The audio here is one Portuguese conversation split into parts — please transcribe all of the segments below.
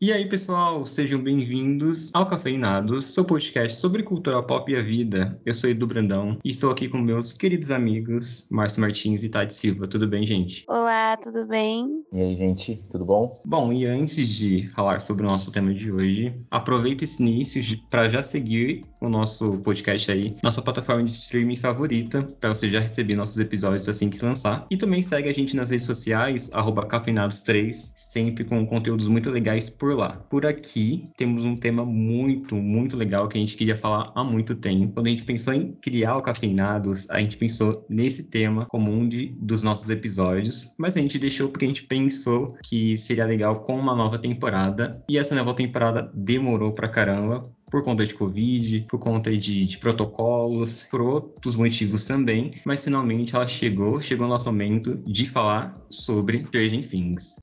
E aí, pessoal, sejam bem-vindos ao Cafeinados, seu podcast sobre cultura pop e a vida. Eu sou Edu Brandão e estou aqui com meus queridos amigos Márcio Martins e Tati Silva. Tudo bem, gente? Olá, tudo bem? E aí, gente, tudo bom? Bom, e antes de falar sobre o nosso tema de hoje, aproveita esse início para já seguir o nosso podcast aí, nossa plataforma de streaming favorita, para você já receber nossos episódios assim que lançar. E também segue a gente nas redes sociais, cafeinados3, sempre com conteúdos muito legais por lá. Por aqui, temos um tema muito, muito legal que a gente queria falar há muito tempo. Quando a gente pensou em criar o Cafeinados, a gente pensou nesse tema como um de, dos nossos episódios, mas a gente deixou porque a gente pensou que seria legal com uma nova temporada. E essa nova temporada demorou pra caramba, por conta de Covid, por conta de, de, protocolos, por outros motivos também, mas finalmente ela chegou, chegou o nosso momento de falar sobre Stranger Things.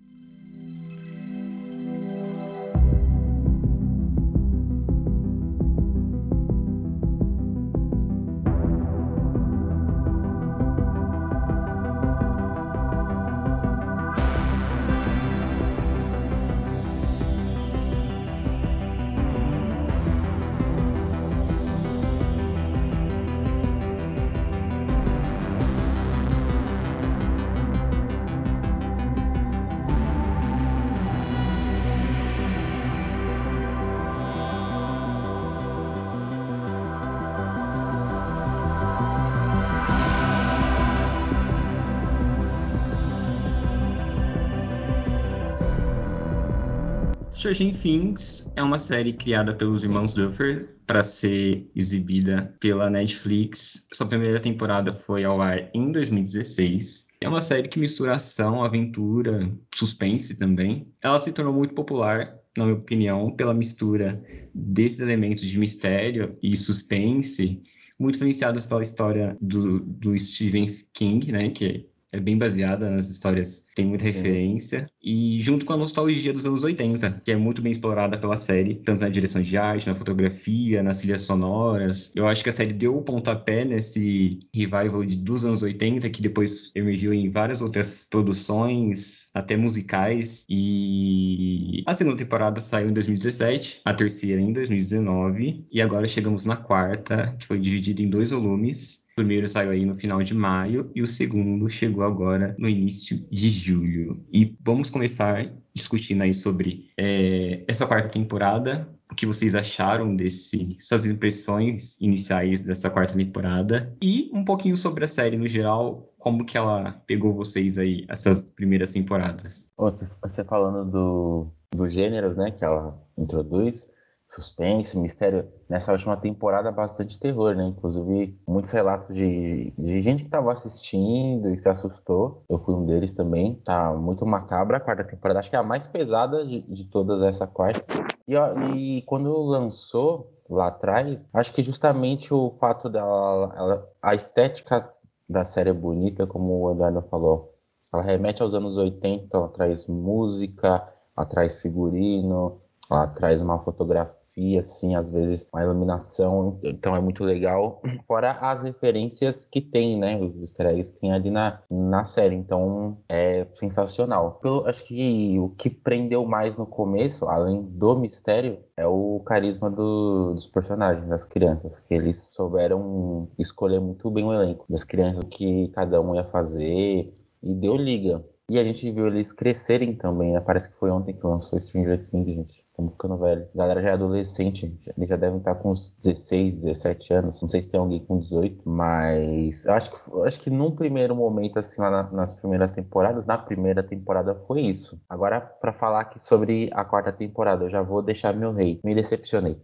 Stranger Things é uma série criada pelos irmãos Duffer para ser exibida pela Netflix. Sua primeira temporada foi ao ar em 2016. É uma série que mistura ação, aventura, suspense também. Ela se tornou muito popular, na minha opinião, pela mistura desses elementos de mistério e suspense, muito influenciados pela história do, do Stephen King, né, que é bem baseada nas histórias tem muita referência. E junto com a nostalgia dos anos 80, que é muito bem explorada pela série, tanto na direção de arte, na fotografia, nas trilhas sonoras. Eu acho que a série deu o pontapé nesse revival de, dos anos 80, que depois emergiu em várias outras produções, até musicais. E a segunda temporada saiu em 2017, a terceira em 2019, e agora chegamos na quarta, que foi dividida em dois volumes. O primeiro saiu aí no final de maio e o segundo chegou agora no início de julho. E vamos começar discutindo aí sobre é, essa quarta temporada, o que vocês acharam dessas impressões iniciais dessa quarta temporada e um pouquinho sobre a série no geral, como que ela pegou vocês aí essas primeiras temporadas. Você, você falando do, dos gêneros, né, que ela introduz, suspense, mistério. Nessa última temporada, bastante terror, né? Inclusive, muitos relatos de, de gente que estava assistindo e se assustou. Eu fui um deles também. Tá muito macabra a quarta temporada. Acho que é a mais pesada de, de todas essa quarta. E, ó, e quando lançou lá atrás, acho que justamente o fato dela. Ela, a estética da série é bonita, como o Eduardo falou. Ela remete aos anos 80, ela traz música, ela traz figurino, ela traz uma fotografia, assim, às vezes uma iluminação, então é muito legal. Fora as referências que tem, né? Os easter eggs que tem ali na, na série, então é sensacional. Eu acho que o que prendeu mais no começo, além do mistério, é o carisma do, dos personagens, das crianças, que eles souberam escolher muito bem o elenco das crianças, o que cada um ia fazer, e deu liga. E a gente viu eles crescerem também, né? Parece que foi ontem que lançou Stranger Things, gente. Estamos ficando velho. A galera já é adolescente, eles já devem estar com uns 16, 17 anos. Não sei se tem alguém com 18, mas eu acho que, eu acho que num primeiro momento, assim, lá na, nas primeiras temporadas, na primeira temporada foi isso. Agora, para falar aqui sobre a quarta temporada, eu já vou deixar meu rei. Me decepcionei.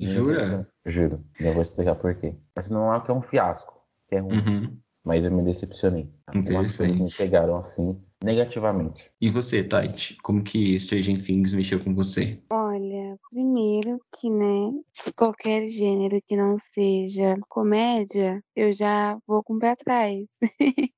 Jura? Juro. Já vou explicar por quê. Mas não é que é um fiasco, que é ruim. Uhum. Mas eu me decepcionei. Algumas coisas me pegaram assim negativamente. E você, Tati? Como que Stranger Things mexeu com você? Bom, Olha, primeiro que, né, qualquer gênero que não seja comédia, eu já vou com o pé atrás.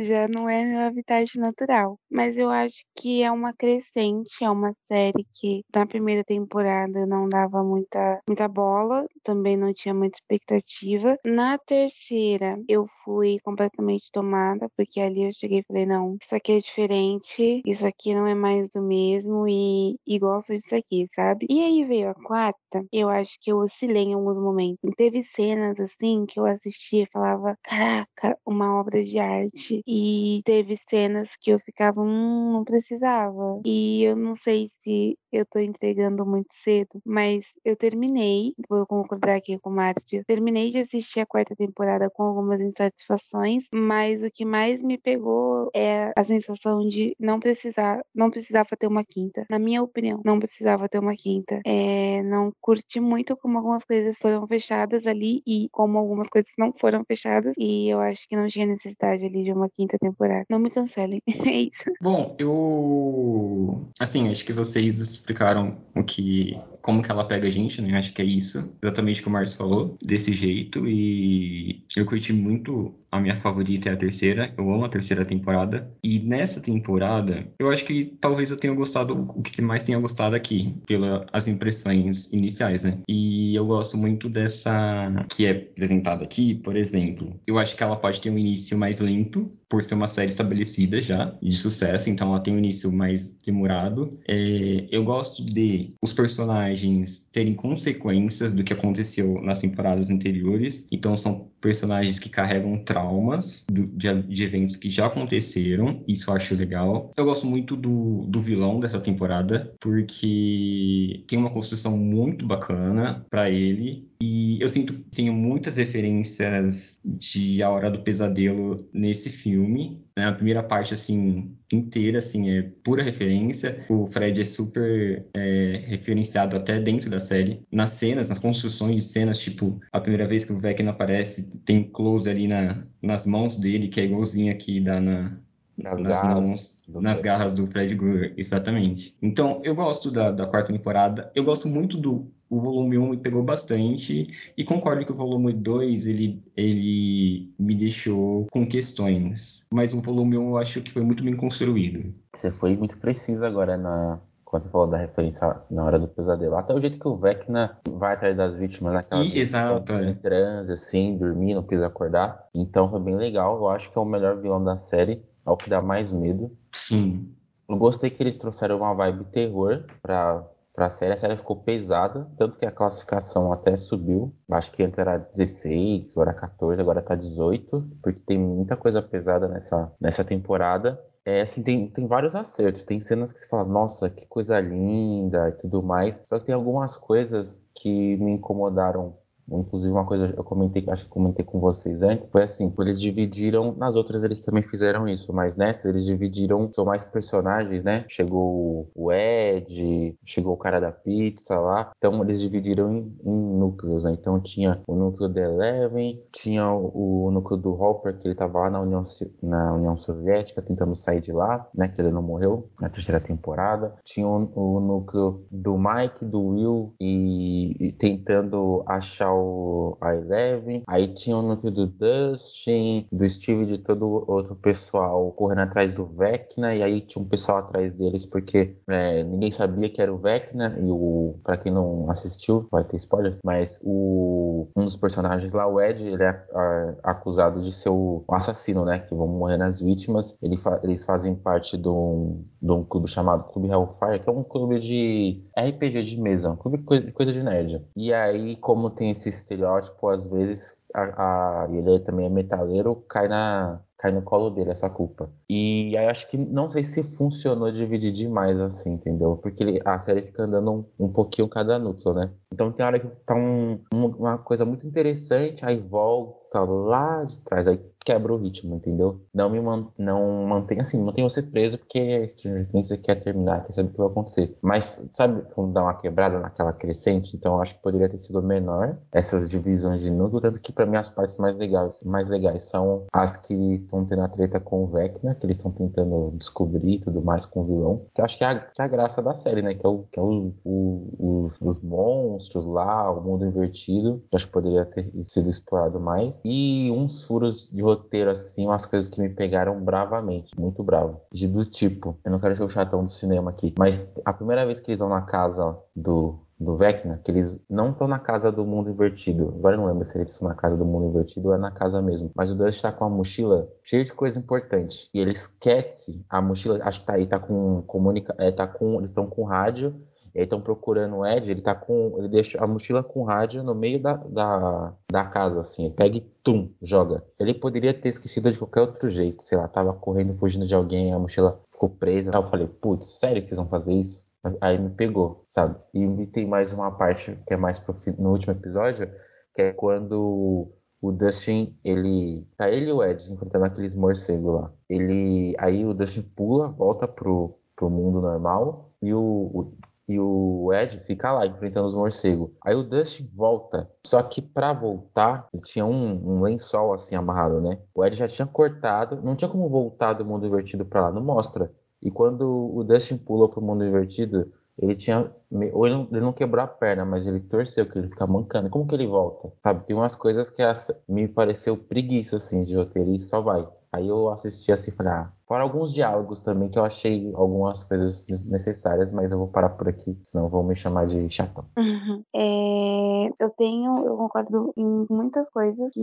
já não é meu habitat natural. Mas eu acho que é uma crescente, é uma série que na primeira temporada não dava muita, muita bola, também não tinha muita expectativa. Na terceira, eu fui completamente tomada, porque ali eu cheguei e falei: não, isso aqui é diferente, isso aqui não é mais do mesmo e, e gosto disso aqui, sabe? E aí veio a quarta, eu acho que eu oscilei em alguns momentos. Teve cenas assim que eu assistia e falava: caraca, uma obra de arte. E teve cenas que eu ficava, hum, não precisava. E eu não sei se eu tô entregando muito cedo, mas eu terminei, vou concordar aqui com o Márcio, terminei de assistir a quarta temporada com algumas insatisfações, mas o que mais me pegou é a sensação de não precisar, não precisava ter uma quinta. Na minha opinião, não precisava ter uma quinta. É, não curti muito como algumas coisas foram fechadas ali e como algumas coisas não foram fechadas e eu acho que não tinha necessidade ali de uma quinta temporada. Não me cancelem, é isso. Bom, eu assim, acho que vocês explicaram o que como que ela pega a gente, né? Acho que é isso, exatamente o que o Márcio falou, desse jeito. E eu curti muito a minha favorita é a terceira. Eu amo a terceira temporada. E nessa temporada, eu acho que talvez eu tenha gostado, o que mais tenha gostado aqui, pelas impressões iniciais, né? E eu gosto muito dessa que é apresentada aqui, por exemplo. Eu acho que ela pode ter um início mais lento, por ser uma série estabelecida já, de sucesso, então ela tem um início mais demorado. É, eu gosto de os personagens terem consequências do que aconteceu nas temporadas anteriores, então são personagens que carregam traumas do, de, de, eventos que já aconteceram, isso eu acho legal. Eu gosto muito do, do vilão dessa temporada, porque tem uma construção muito bacana para ele, e eu sinto que tenho muitas referências de A Hora do Pesadelo nesse filme. Né? A primeira parte, assim, inteira, assim, é pura referência. O Fred é super é, referenciado até dentro da série. Nas cenas, nas construções de cenas, tipo, a primeira vez que o Vecna aparece, tem close ali na, nas mãos dele, que é igualzinho aqui dá na, nas, nas garras mãos, nas garras do Fred Krueger, exatamente. Então, eu gosto da, da quarta temporada. Eu gosto muito do o volume 1 me pegou bastante e concordo que o volume 2 ele, ele me deixou com questões. Mas o volume 1 eu acho que foi muito bem construído. Você foi muito preciso agora na, quando você falou da referência na hora do pesadelo. Até o jeito que o Vecna vai atrás das vítimas naquela e, exato, é. em transe, assim, dormir, não quis acordar. Então foi bem legal. Eu acho que é o melhor vilão da série. É o que dá mais medo. Sim. Eu gostei que eles trouxeram uma vibe terror pra, para a série. A série ficou pesada, tanto que a classificação até subiu. Acho que antes era 16, agora 14, agora tá 18, porque tem muita coisa pesada nessa, nessa temporada. É, assim, tem, tem vários acertos. Tem cenas que você fala, nossa, que coisa linda e tudo mais. Só que tem algumas coisas que me incomodaram Inclusive, uma coisa eu comentei, acho que comentei com vocês antes, foi assim, eles dividiram, nas outras eles também fizeram isso, mas nessa eles dividiram, são mais personagens, né? Chegou o Ed, chegou o cara da pizza lá, então eles dividiram em, em núcleos, né? Então tinha o núcleo da Eleven, tinha o, o, núcleo do Hopper, que ele tava lá na União, na União Soviética, tentando sair de lá, né? Que ele não morreu na terceira temporada. Tinha o, o núcleo do Mike, do Will e, e tentando achar o, a Eleven, aí tinha o núcleo do Dustin, do Steve de todo outro pessoal correndo atrás do Vecna, e aí tinha um pessoal atrás deles porque é, ninguém sabia que era o Vecna, e o, pra quem não assistiu, vai ter spoiler, mas o, um dos personagens lá, o Ed, ele é a, acusado de ser o assassino, né, que vão morrer nas vítimas, ele fa, eles fazem parte de um, de um clube chamado Clube Hellfire, que é um clube de RPG de mesa, um clube de coisa de nerd. E aí, como tem esse estereótipo, às vezes, a, a, ele também é metaleiro, cai na, cai no colo dele essa culpa. E aí acho que não sei se funcionou dividir demais assim, entendeu? Porque ele, a série fica andando um, um pouquinho cada núcleo, né? Então tem hora que tá um, uma coisa muito interessante, aí volta lá de trás, aí quebra o ritmo, entendeu? Não me man, não mantém assim, mantém você preso porque você quer terminar, quer saber o que vai acontecer. Mas sabe quando dá uma quebrada naquela crescente? Então acho que poderia ter sido menor essas divisões de núcleo, tanto que para mim as partes mais legais, mais legais são as que estão tendo a treta com o Vecna, que eles estão tentando descobrir tudo mais com o vilão. Que acho que é a, que é a graça da série, né? Que é, o, que é o, o, os, os, monstros lá, o mundo invertido. Acho que poderia ter sido explorado mais. E uns furos de roteiro, assim, umas coisas que me pegaram bravamente. Muito bravo. De, do tipo, eu não quero ser o chatão do cinema aqui, mas a primeira vez que eles vão na casa do do Vecna, que eles não estão na casa do mundo invertido. Agora eu não lembro se eles estão na casa do mundo invertido ou é na casa mesmo. Mas o Dust está com a mochila cheia de coisa importante. E ele esquece a mochila, acho que tá aí, tá com comunica, é, tá com, eles estão com rádio. E aí estão procurando o Ed, ele tá com. Ele deixa a mochila com rádio no meio da, da, da casa, assim. Ele pega e tum, joga. Ele poderia ter esquecido de qualquer outro jeito. Sei lá, tava correndo, fugindo de alguém, a mochila ficou presa. Aí eu falei, putz, sério que vocês vão fazer isso? Aí me pegou, sabe? E tem mais uma parte que é mais pro, no último episódio, que é quando o Dustin, ele. Tá ele e o Ed enfrentando aqueles morcegos lá. Ele. Aí o Dustin pula, volta pro, pro mundo normal e o, o e o Ed fica lá enfrentando os morcegos. Aí o Dustin volta, só que para voltar, ele tinha um, um, lençol assim amarrado, né? O Ed já tinha cortado, não tinha como voltar do mundo invertido para lá, não mostra. E quando o Dustin pulou pro mundo invertido, ele tinha. Ou ele não, ele não, quebrou a perna, mas ele torceu, que ele fica mancando. Como que ele volta? Sabe? Tem umas coisas que me pareceu preguiça, assim, de roteiro e só vai. Aí eu assisti assim e falei, ah, Fora alguns diálogos também que eu achei algumas coisas necessárias, mas eu vou parar por aqui, senão vão me chamar de chatão. Uhum. É, eu tenho, eu concordo em muitas coisas que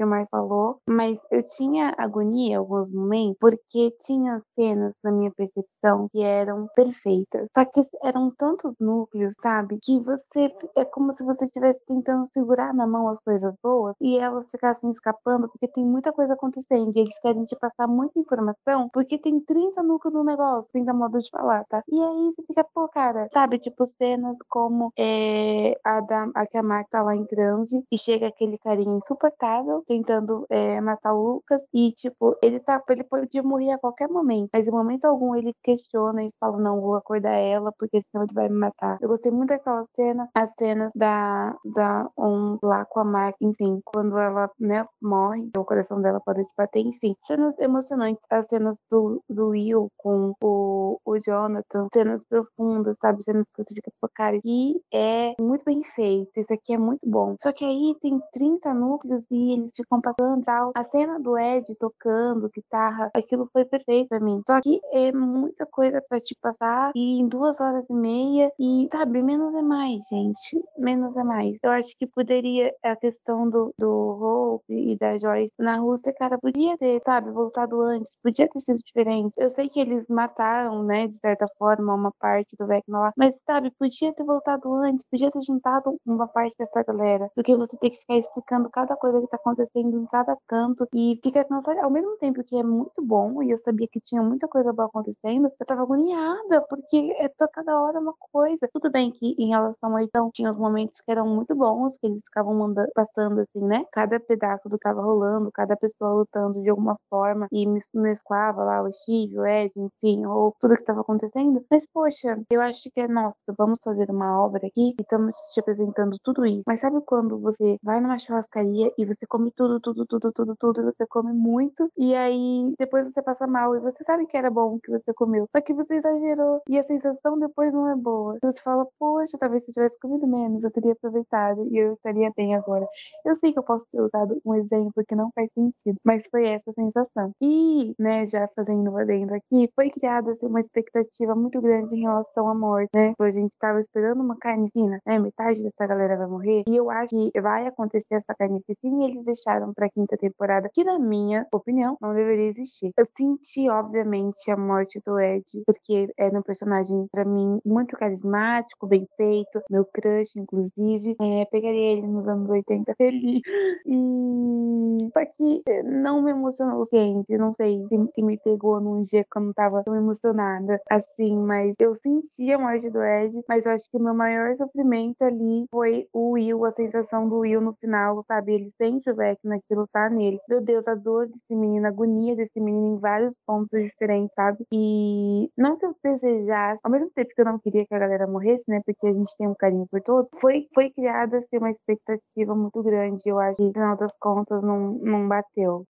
o Mar falou, mas eu tinha agonia em alguns momentos, porque tinha cenas na minha percepção que eram perfeitas. Só que eram tantos núcleos, sabe? Que você é como se você estivesse tentando segurar na mão as coisas boas e elas ficassem escapando, porque tem muita coisa acontecendo e eles querem te passar muita informação porque tem 30 núcleos no negócio, 30 modos de falar, tá? E aí você fica, pô, cara, sabe? Tipo, cenas como é, a, da, a que a Mark tá lá em transe e chega aquele carinha insuportável tentando é, matar o Lucas e, tipo, ele tá, ele podia morrer a qualquer momento, mas em momento algum ele questiona e fala, não, vou acordar ela porque senão ele vai me matar. Eu gostei muito daquela cena, as cenas da, da um lá com a Mark, enfim, quando ela, né, morre, o coração dela pode bater, enfim, cenas emocionantes, as cenas do, do Will com o, o Jonathan, cenas profundas, sabe? Cenas que você fica, pô, cara, e é muito bem feito, isso aqui é muito bom. Só que aí tem 30 núcleos e eles ficam passando tal. A cena do Ed tocando guitarra, aquilo foi perfeito pra mim. Só que é muita coisa pra te passar e em duas horas e meia e, sabe, menos é mais, gente. Menos é mais. Eu acho que poderia, a questão do, do Hope e da Joyce na Rússia, cara, podia ter, sabe, voltado antes, podia ter sido diferente. Eu sei que eles mataram, né, de certa forma, uma parte do Vecna lá, mas, sabe, podia ter voltado antes, podia ter juntado uma parte dessa galera, do que você ter que ficar explicando cada coisa que tá acontecendo em cada canto e fica cansado. Ao mesmo tempo que é muito bom, e eu sabia que tinha muita coisa boa acontecendo, eu tava agoniada, porque é cada hora uma coisa. Tudo bem que em relação a então, tinha os momentos que eram muito bons, que eles ficavam mandando, passando assim, né? Cada pedaço do que tava rolando, cada pessoa lutando de alguma forma e mesclava lá o Steve, o Ed, enfim, ou tudo que estava acontecendo. Mas, poxa, eu acho que é, nossa, vamos fazer uma obra aqui e estamos te apresentando tudo isso. Mas sabe quando você vai numa churrascaria e você come tudo, tudo, tudo, tudo, tudo, e você come muito, e aí depois você passa mal e você sabe que era bom que você comeu, só que você exagerou e a sensação depois não é boa. Você fala, poxa, talvez se eu tivesse comido menos, eu teria aproveitado e eu estaria bem agora. Eu sei que eu posso ter usado um exemplo que não faz sentido, mas foi essa sensação. E, né, já fazendo adendo aqui, foi criada assim, uma expectativa muito grande em relação à morte, né? Tipo, a gente estava esperando uma carnificina, né? Metade dessa galera vai morrer. E eu acho que vai acontecer essa carnificina e eles deixaram pra quinta temporada, que na minha opinião não deveria existir. Eu senti, obviamente, a morte do Ed, porque era um personagem, pra mim, muito carismático, bem feito, meu crush, inclusive. É, pegaria ele nos anos 80 feliz. E. Só que não me emocionou o suficiente, não sei se, se me pegou num dia que eu não tava tão emocionada, assim, mas eu senti a morte do Ed, mas eu acho que o meu maior sofrimento ali foi o Will, a sensação do Will no final, sabe? Ele sente o Vecna, aquilo tá nele. Meu Deus, a dor desse menino, a agonia desse menino em vários pontos diferentes, sabe? E não que eu desejasse, ao mesmo tempo que eu não queria que a galera morresse, né? Porque a gente tem um carinho por todos, foi, foi criada assim, uma expectativa muito grande. Eu acho que, no final das contas, não, não bateu.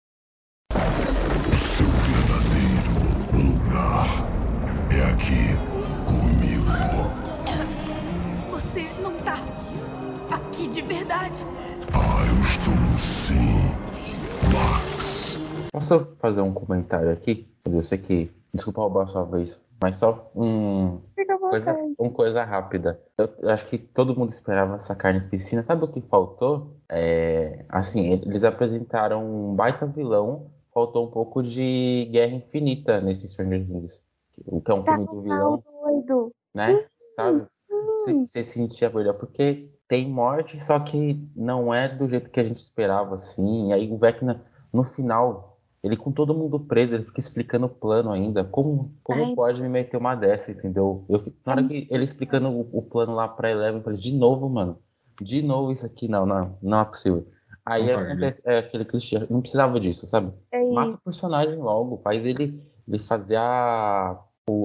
De verdade. Ah, eu estou sim, Max. Posso fazer um comentário aqui? Eu sei que. Desculpa roubar a sua vez, mas só um. Coisa, uma coisa rápida. Eu, eu acho que todo mundo esperava essa carne piscina. Sabe o que faltou? É, assim, eles apresentaram um baita vilão. Faltou um pouco de Guerra Infinita nesse Stranger Things. O que é um Tá filme do vilão, doido. né? Sabe? Você, você sentia melhor, porque tem morte, só que não é do jeito que a gente esperava, assim. E aí o Vecna, no final, ele com todo mundo preso, ele fica explicando o plano ainda. Como, como Ai. pode me meter uma dessa, entendeu? Eu, fico- na hora que ele explicando o, o plano lá pra Eleven, eu falei, de novo, mano. De novo isso aqui, não, não, não é possível. Aí acontece, é aquele clichê, não precisava disso, sabe? É Mata o personagem logo, faz ele, ele fazer a,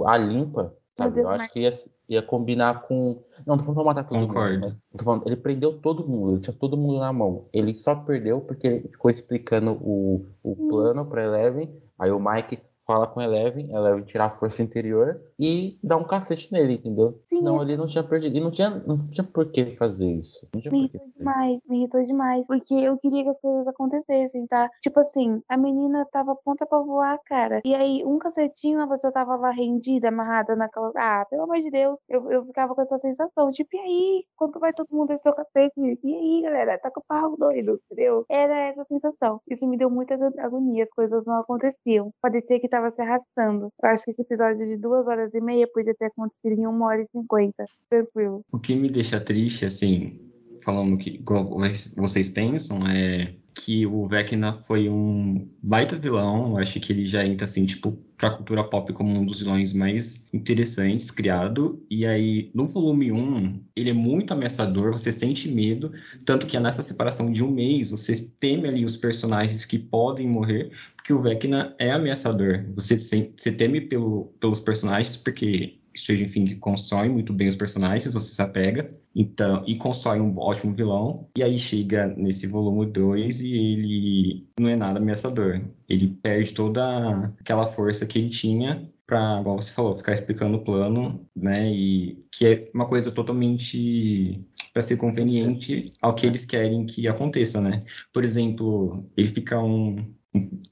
a limpa, sabe? Deus, Eu acho que ia, ia combinar com. Não, tô falando pra matar todo Concordo. mundo, mas falando, ele prendeu todo mundo, ele tinha todo mundo na mão. Ele só perdeu porque ele ficou explicando o, o Sim. plano pra Eleven, aí o Mike fala com a Eleven, Eleven tira a força interior e dá um cacete nele, entendeu? Sim. Senão ele não tinha perdido. E não tinha, não tinha por que fazer isso. Não tinha Me irritou fazer isso. demais, me irritou demais. Porque eu queria que as coisas acontecessem, tá? Tipo assim, a menina tava pronta pra voar, cara. E aí, um cacetinho, a pessoa tava lá rendida, amarrada naquela. Ah, pelo amor de Deus. Eu, eu ficava com essa sensação. Tipo, e aí? Quando vai todo mundo descer o cacete? E aí, galera? Tá com o pau doido, entendeu? Era essa sensação. Isso me deu muita ago- agonia. As coisas não aconteciam. Parecia que tava se arrastando. Eu acho que esse episódio de duas horas e meia podia ter acontecido em uma hora e cinquenta. Tranquilo. O que me deixa triste, assim, falando que igual vocês pensam, é que o Vecna foi um baita vilão. Eu acho que ele já entra, assim, tipo, pra cultura pop como um dos vilões mais interessantes criado. E aí, no volume 1, ele é muito ameaçador, você sente medo. Tanto que nessa separação de um mês, você teme ali os personagens que podem morrer, porque o Vecna é ameaçador. Você, sen- você teme pelo, pelos personagens, porque Stranger Things constrói muito bem os personagens, você se apega, então, e constrói um ótimo vilão, e aí chega nesse volume 2 e ele não é nada ameaçador. Ele perde toda aquela força que ele tinha pra, igual você falou, ficar explicando o plano, né, e que é uma coisa totalmente para ser conveniente ao que eles querem que aconteça, né? Por exemplo, ele fica um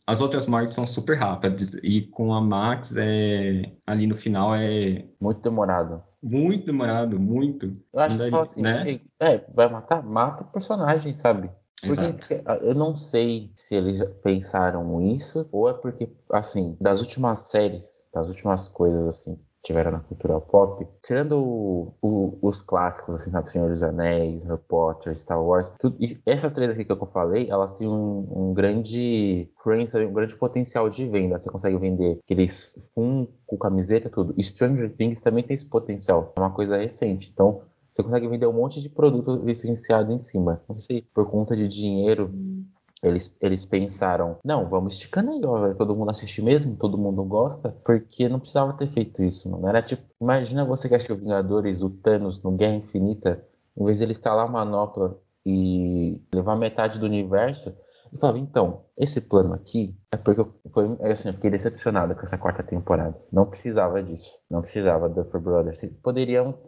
as outras mortes são super rápidas e com a Max é ali no final é Muito demorado. muito demorado, muito. Eu acho Não que assim, né? é, vai matar? Mata o personagem, sabe? Porque Exato. ah, eu não sei se eles pensaram isso, ou é porque, assim, das últimas séries, das últimas coisas, assim, que tiveram na cultura pop, tirando o- o- os clássicos, assim, sabe, Senhor dos Anéis, Harry Potter, Star Wars, tudo- essas três aqui que eu falei, elas têm um, um grande influência, um grande potencial de venda. Você consegue vender aqueles Funko, camiseta, tudo. Stranger Things também tem esse potencial, é uma coisa recente. Então, você consegue vender um monte de produto licenciado em cima. Não sei, por conta de dinheiro, eles, eles pensaram, não, vamos esticando aí, ó, todo mundo assistir mesmo, todo mundo gosta, porque não precisava ter feito isso, mano. Era tipo, imagina você que assistiu Vingadores, o Thanos no Guerra Infinita, em vez dele instalar a manopla e levar metade do universo, ele falava, então, esse plano aqui é porque eu, foi, é assim, eu fiquei decepcionado com essa quarta temporada. Não precisava disso. Não precisava do Duffer Brothers. Ele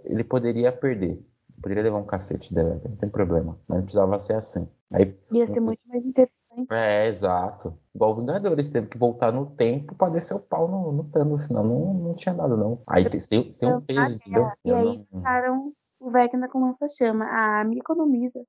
ele poderia perder. Poderia levar um cacete dela, não tem problema. Mas não precisava ser assim. Aí, Ia ser muito mais interessante. é, exato. Igual o Vingadores, teve que voltar no tempo pra descer o pau no, no Thanos, senão não, não tinha nada, não. Aí tem, tem, tem um peso, entendeu? E aí não- deixaram o Vecna com lança-chama. Ah, me economiza.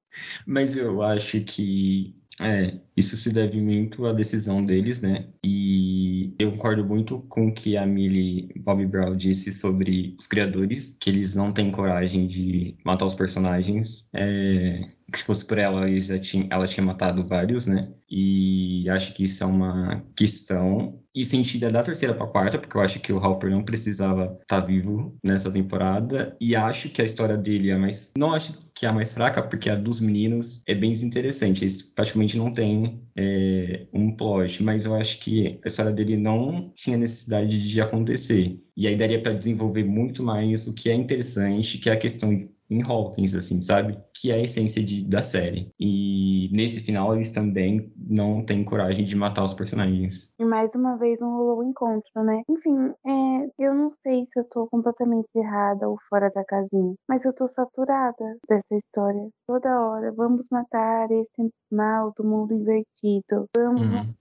Mas eu acho que é, isso se deve muito à decisão deles, né? E eu concordo muito com o que a Millie Bobby Brown disse sobre os criadores, que eles não têm coragem de matar os personagens. É, que se fosse por ela, já tinha, ela tinha matado vários, né? E acho que isso é uma questão. E sentida da terceira para quarta, porque eu acho que o Hopper não precisava estar vivo nessa temporada. E acho que a história dele é mais. Não acho que é a mais fraca, porque a dos meninos é bem desinteressante. Eles praticamente não têm é, um plot, mas eu acho que a história dele não tinha necessidade de acontecer. E aí daria para desenvolver muito mais o que é interessante, que é a questão em Hawkins, assim, sabe? Que é a essência de, da série. E nesse final eles também não têm coragem de matar os personagens. E mais uma vez não rolou o encontro, né? Enfim, é, eu não sei se eu tô completamente errada ou fora da casinha, mas eu tô saturada dessa história. Toda hora, vamos matar esse mal do mundo invertido. Vamos Uhum. matar.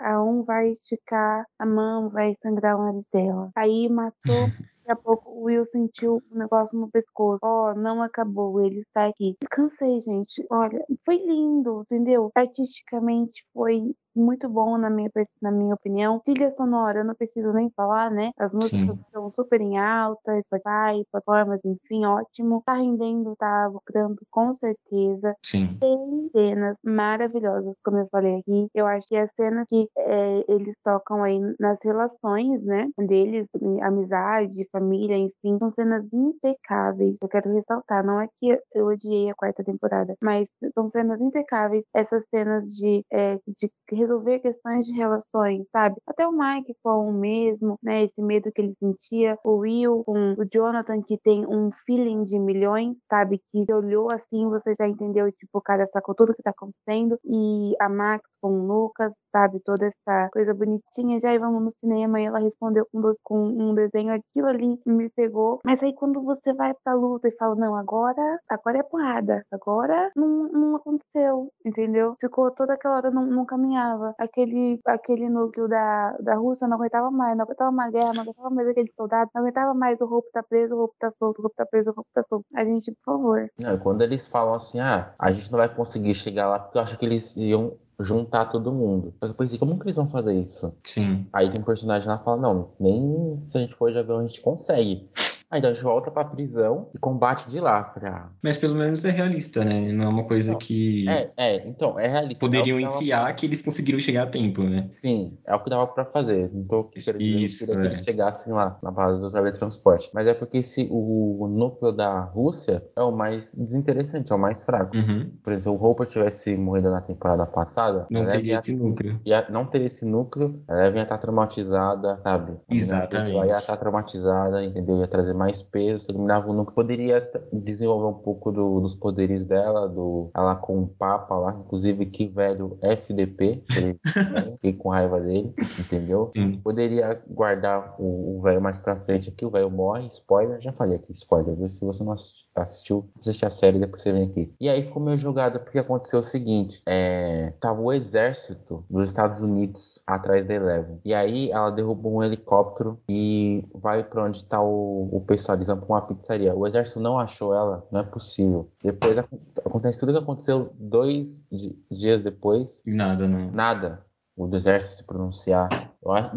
A um vai esticar a mão, vai sangrar o nariz dela. Aí matou. Daqui a pouco o Will sentiu um negócio no pescoço. Ó, não acabou, ele está aqui. Cansei, gente. Olha, foi lindo, entendeu? Artisticamente foi muito bom na minha, na minha opinião. Trilha sonora, eu não preciso nem falar, né? As músicas Sim. estão super em alta, Spotify, plataformas, enfim, ótimo. Tá rendendo, tá lucrando com certeza Sim. tem cenas maravilhosas, como eu falei aqui. Eu acho que as cenas que é, eles tocam aí nas relações, né, deles, amizade, família, enfim, são cenas impecáveis. Eu quero ressaltar, não é que eu odiei a quarta temporada, mas são cenas impecáveis. Essas cenas de, é, de resolver questões de relações, sabe? Até o Mike com o mesmo, né, esse medo que ele sentia. O Will com o Jonathan, que tem um feeling de milhões, sabe? Que olhou assim, você já entendeu, tipo, cara sacou tudo que tá acontecendo. E a Max com o Lucas, sabe? Toda essa coisa bonitinha. Já e vamos no cinema. E ela respondeu com, dois- com um desenho. Aquilo ali me pegou. Mas aí quando você vai pra luta e fala, não, agora, agora é porrada. Agora não, não aconteceu, entendeu? Ficou toda aquela hora, não, não caminhava. Aquele, aquele núcleo da, da Rússia não aguentava mais. Não aguentava mais guerra, não aguentava mais aquele soldado. Não aguentava mais o roubo tá preso, o roubo tá solto, o roubo tá preso, o roubo tá solto. A gente, por favor. Não, e quando eles falam assim, ah, a gente não vai conseguir chegar lá porque eu acho que eles iam juntar todo mundo. Eu pensei, como que eles vão fazer isso? Sim. Aí tem um personagem lá que fala, não, nem se a gente for de avião a gente consegue. Aí então volta pra prisão e combate de lá. Falei, ah, Mas pelo menos é realista, né? Não é uma coisa Não. que é, é, então, é realista. poderiam é que enfiar que eles conseguiram chegar a tempo, né? Sim, é o que dava pra fazer. Não tô querendo Isso, que eles é. chegassem lá na base do teletransporte. Mas é porque se o núcleo da Rússia é o mais desinteressante, é o mais fraco. Uhum. Por exemplo, se o Hopper tivesse morrido na temporada passada, Não teria ia, esse núcleo. ia- não teria esse núcleo, ela ia estar traumatizada, sabe? Exatamente. Ela ia estar traumatizada, entendeu? Ia trazer mais peso, eliminava o núcleo. Poderia desenvolver um pouco do- dos poderes dela, do ela com o Papa lá, inclusive que velho FDP, que ele, fiquei com raiva dele, entendeu? Sim. Poderia guardar o o velho mais pra frente aqui, o velho morre, spoiler, já falei aqui, spoiler, se você não assisti- assistiu, assiste a série, depois você vem aqui. E aí ficou meio jogado, porque aconteceu o seguinte, é, tava o exército dos Estados Unidos atrás da Eleven, e aí ela derrubou um helicóptero e vai pra onde tá o, o pessoal, eles vão pra uma pizzaria. O exército não achou ela, não é possível. Depois ac- acontece tudo que aconteceu dois di- dias depois, Nada, não. nada. O do exército se pronunciar. Eu acho,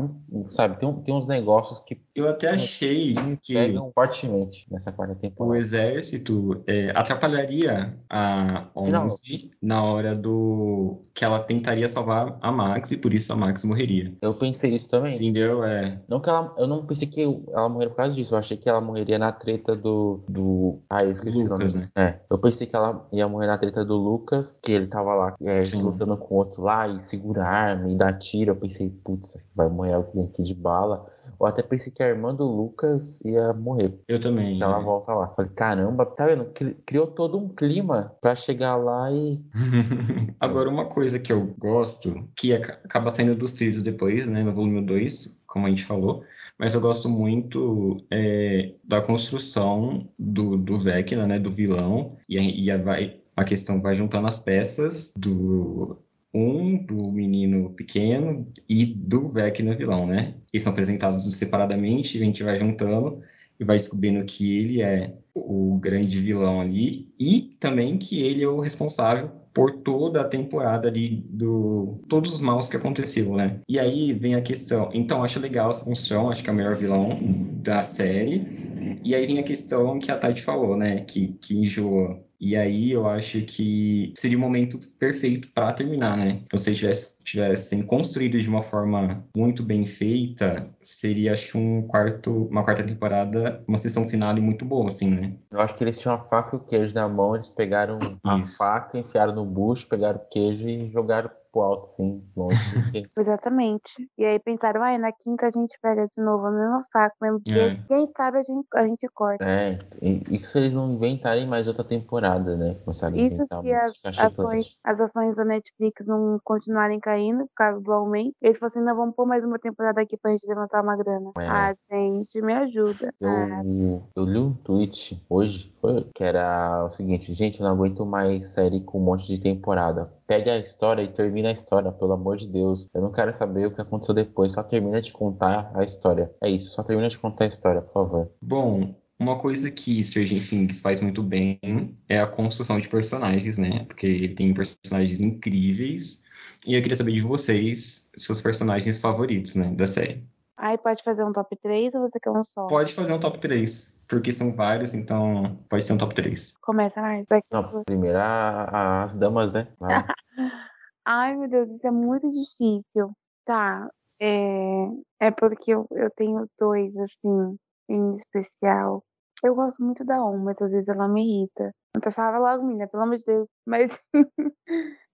sabe, tem, tem uns negócios que Eu até achei que pegam fortemente nessa quarta o temporada. exército é, atrapalharia a. 11 na hora do que ela tentaria salvar a Max e por isso a Max morreria. Eu pensei isso também. Entendeu? É. Não que ela, eu não pensei que ela morreria por causa disso. Eu achei que ela morreria na treta do. do ah, eu esqueci Lucas, o nome. né? É, eu pensei que ela ia morrer na treta do Lucas, que ele tava lá é, lutando com o outro lá e segura a arma e dá tiro. Eu pensei, putz, vai morrer alguém aqui de bala. Eu até pensei que a irmã do Lucas ia morrer. Eu também. Que ela volta lá. Falei, caramba, tá vendo? Cri- Criou todo um clima pra chegar lá e. Agora, uma coisa que eu gosto, que aca- acaba saindo dos trilhos depois, né, no volume 2, como a gente falou, mas eu gosto muito é, da construção do, do Vecna, né, do vilão, e, a, e a, vai, a questão vai juntando as peças do um, do menino pequeno e do Vecna vilão, né? Eles são apresentados separadamente, a gente vai juntando e vai descobrindo que ele é o grande vilão ali e também que ele é o responsável por toda a temporada ali do todos os maus que aconteceu, né? E aí vem a questão. Então acho legal essa função, acho que é o melhor vilão da série. E aí vem a questão que a Tati falou, né? Que que enjoa. E aí eu acho que seria o momento perfeito para terminar, né? Se tivesse, tivessem construído de uma forma muito bem feita, seria acho que um quarto, uma quarta temporada, uma sessão final muito boa, assim, né? Eu acho que eles tinham a faca e o queijo na mão, eles pegaram a Isso. faca, enfiaram no bucho, pegaram o queijo e jogaram pro alto, assim, longe. Exatamente. E aí pensaram, ai, na quinta a gente pega de novo a mesma faca, mesmo que É. quem sabe a gente, a gente corta. É, e isso se eles não inventarem mais outra temporada, né? Começarem a Isso inventar se as ações, as ações da Netflix não continuarem caindo por causa do aumento, eles falam assim, não, vamos pôr mais uma temporada aqui pra gente levantar uma grana. É. Ah, gente, me ajuda. Ah, Eu, eu li um tweet hoje, foi, que era o seguinte, gente, eu não aguento mais série com um monte de temporada. Pegue a história e termina a história, pelo amor de Deus. Eu não quero saber o que aconteceu depois, só termina de contar a história. É isso, só termina de contar a história, por favor. Bom, uma coisa que Stranger Things faz muito bem é a construção de personagens, né? Porque ele tem personagens incríveis. E eu queria saber de vocês, seus personagens favoritos, né, da série. Aí pode fazer um top 3 ou você quer um só? Pode fazer um top 3, porque são vários, então pode ser um top 3. Começa, Marcos. Vai que Não, primeiro a- as damas, né? Vai. Ai, meu Deus, isso é muito difícil. Tá, é, é porque eu, eu tenho dois, assim, em especial. Eu gosto muito da On, mas às vezes ela me irrita. Eu pensava logo, menina, pelo amor de Deus. Mas,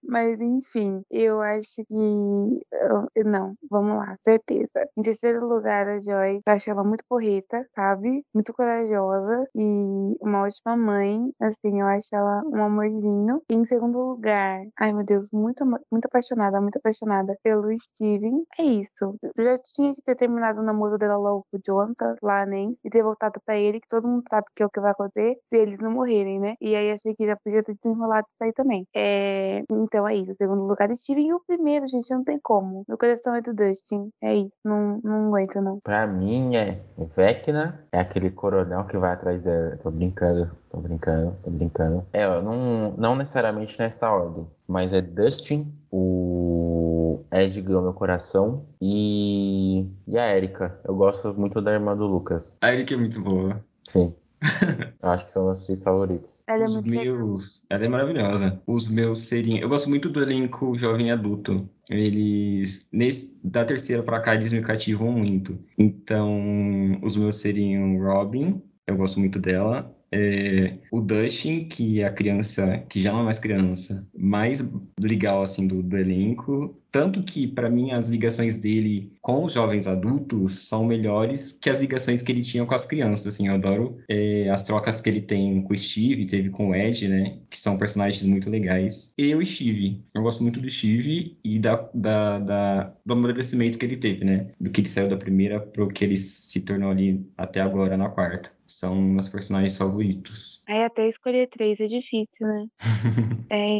mas enfim, eu acho que. não, vamos lá, certeza. Em terceiro lugar, a Joy. Eu acho ela muito porreta, sabe? Muito corajosa e uma ótima mãe. Assim, eu acho ela um amorzinho. E em segundo lugar, ai meu Deus, muito, muito apaixonada, muito apaixonada pelo Steven. É isso. Eu já tinha que ter terminado o namoro dela logo com o Jonathan, lá, né? E ter voltado pra ele, que todo mundo sabe que é o que vai acontecer se eles não morrerem, né? E aí achei que já podia ter desenrolado isso aí também. É, Então é isso. O segundo lugar, Steven. E o primeiro, gente, não tem como. Meu coração é do Dustin. É isso. Não, não aguento, não. Pra mim é Vecna, é aquele coronel que vai atrás dela. Tô brincando, tô brincando, tô brincando. É, não, não necessariamente nessa ordem, mas é Dustin, o Ed ganhou meu coração e, e a Erika. Eu gosto muito da irmã do Lucas. A Erika é muito boa. Sim. Eu acho que são meus três favoritos. Ela é Os muito meus. Ela é maravilhosa. Os meus seriam. Eu gosto muito do elenco jovem adulto. Eles. Nesse... Da terceira pra cá, eles me cativam muito. Então, os meus seriam Robin. Eu gosto muito dela. É, o Dustin, que é a criança, que já não é mais criança, mais legal assim do, do elenco. Tanto que, para mim, as ligações dele com os jovens adultos são melhores que as ligações que ele tinha com as crianças. Assim, eu adoro é, as trocas que ele tem com o Steve, teve com o Ed, né? Que são personagens muito legais. E o Steve. Eu gosto muito do Steve e da, da, da- do amadurecimento que ele teve, né? Do que ele saiu da primeira pro que ele se tornou ali até agora na quarta. São meus personagens favoritos. Aí até escolher três é difícil, né? É,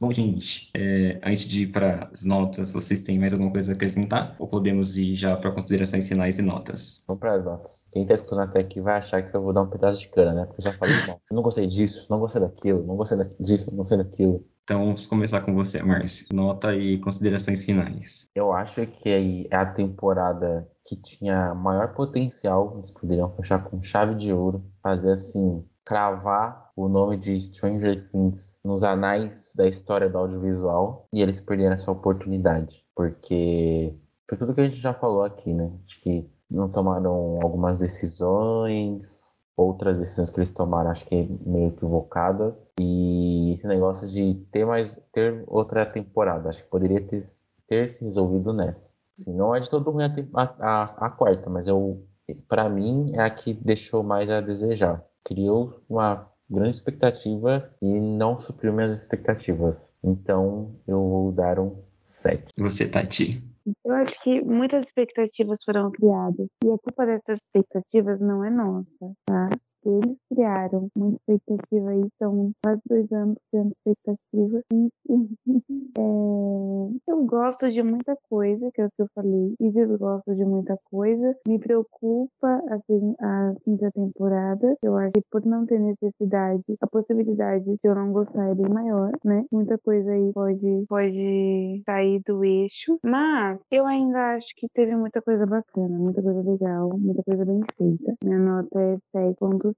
Bom, gente, é, antes de ir para as notas, vocês têm mais alguma coisa a acrescentar? Ou podemos ir já para considerações finais e notas? Vamos para as notas. Quem tá escutando até aqui vai achar que eu vou dar um pedaço de cana, né? Porque eu já falei, não, não gostei disso, não gostei daquilo, não gostei disso, não gostei daquilo. Então, vamos começar com você, Márcio. Nota e considerações finais. Eu acho que aí é a temporada que tinha maior potencial, eles poderiam fechar com chave de ouro, fazer assim, cravar o nome de Stranger Things nos anais da história do audiovisual e eles perderam essa oportunidade, porque por tudo que a gente já falou aqui, né? Acho que não tomaram algumas decisões, outras decisões que eles tomaram, acho que meio equivocadas, e esse negócio de ter mais ter outra temporada, acho que poderia ter, ter se resolvido nessa. Assim, não é de todo ruim a, a, a quarta, mas eu, para mim é a que deixou mais a desejar. Criou uma grande expectativa e não supriu minhas expectativas. Então eu vou dar um 7. E você, Tati? eu acho que muitas expectativas foram criadas. E a culpa dessas expectativas não é nossa, tá? Eles criaram uma expectativa aí, são quase dois anos criando expectativa. É, eu gosto de muita coisa, que é o que eu falei, e desgosto de muita coisa. Me preocupa a, se- a quinta temporada. Eu acho que por não ter necessidade, a possibilidade de eu não gostar é bem maior, né? Muita coisa aí pode, pode sair do eixo. Mas eu ainda acho que teve muita coisa bacana, muita coisa legal, muita coisa bem feita. Minha nota é 7.5.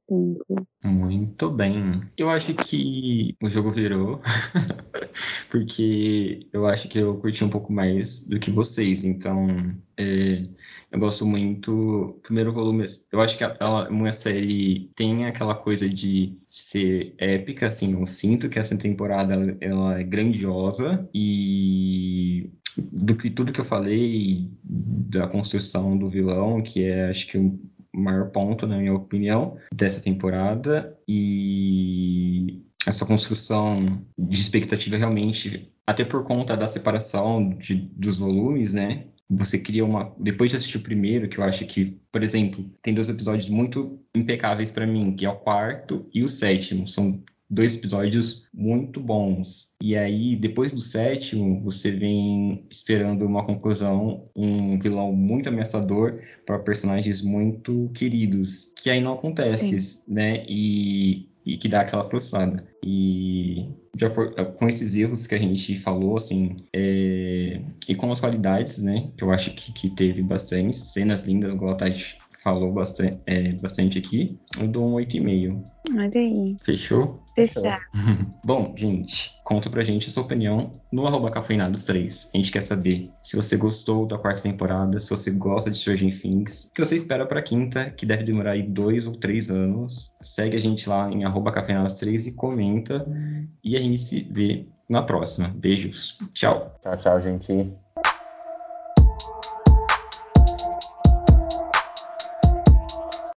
Muito bem. Eu acho que o jogo virou, porque eu acho que eu curti um pouco mais do que vocês. Então, é, eu gosto muito. Primeiro volume, eu acho que ela, uma série tem aquela coisa de ser épica, assim. Eu sinto que essa temporada ela, é grandiosa e do que tudo que eu falei da construção do vilão, que é acho que o maior ponto, na minha opinião, dessa temporada. E essa construção de expectativa realmente, até por conta da separação de, dos volumes, né? Você cria uma. Depois de assistir o primeiro, que eu acho que, por exemplo, tem dois episódios muito impecáveis para mim, que é o quarto e o sétimo. São dois episódios muito bons. E aí, depois do sétimo, você vem esperando uma conclusão, um vilão muito ameaçador para personagens muito queridos, que aí não acontece, Sim. né? E e que dá aquela frustrada. E com esses erros que a gente falou, assim, é, e com as qualidades, né, que eu acho que, que teve bastante, cenas lindas, igual a Tati falou bastante, é, bastante aqui, eu dou um 8,5. Olha aí. Fechou? Fechar. Bom, gente, conta pra gente a sua opinião no arroba cafeinados 3. A gente quer saber se você gostou da quarta temporada, se você gosta de Stranger Things, o que você espera pra quinta, que deve demorar aí dois ou três anos. Segue a gente lá em arroba cafeinados 3 e comenta. E a gente se vê na próxima. Beijos. Tchau. Tchau, tchau, gente.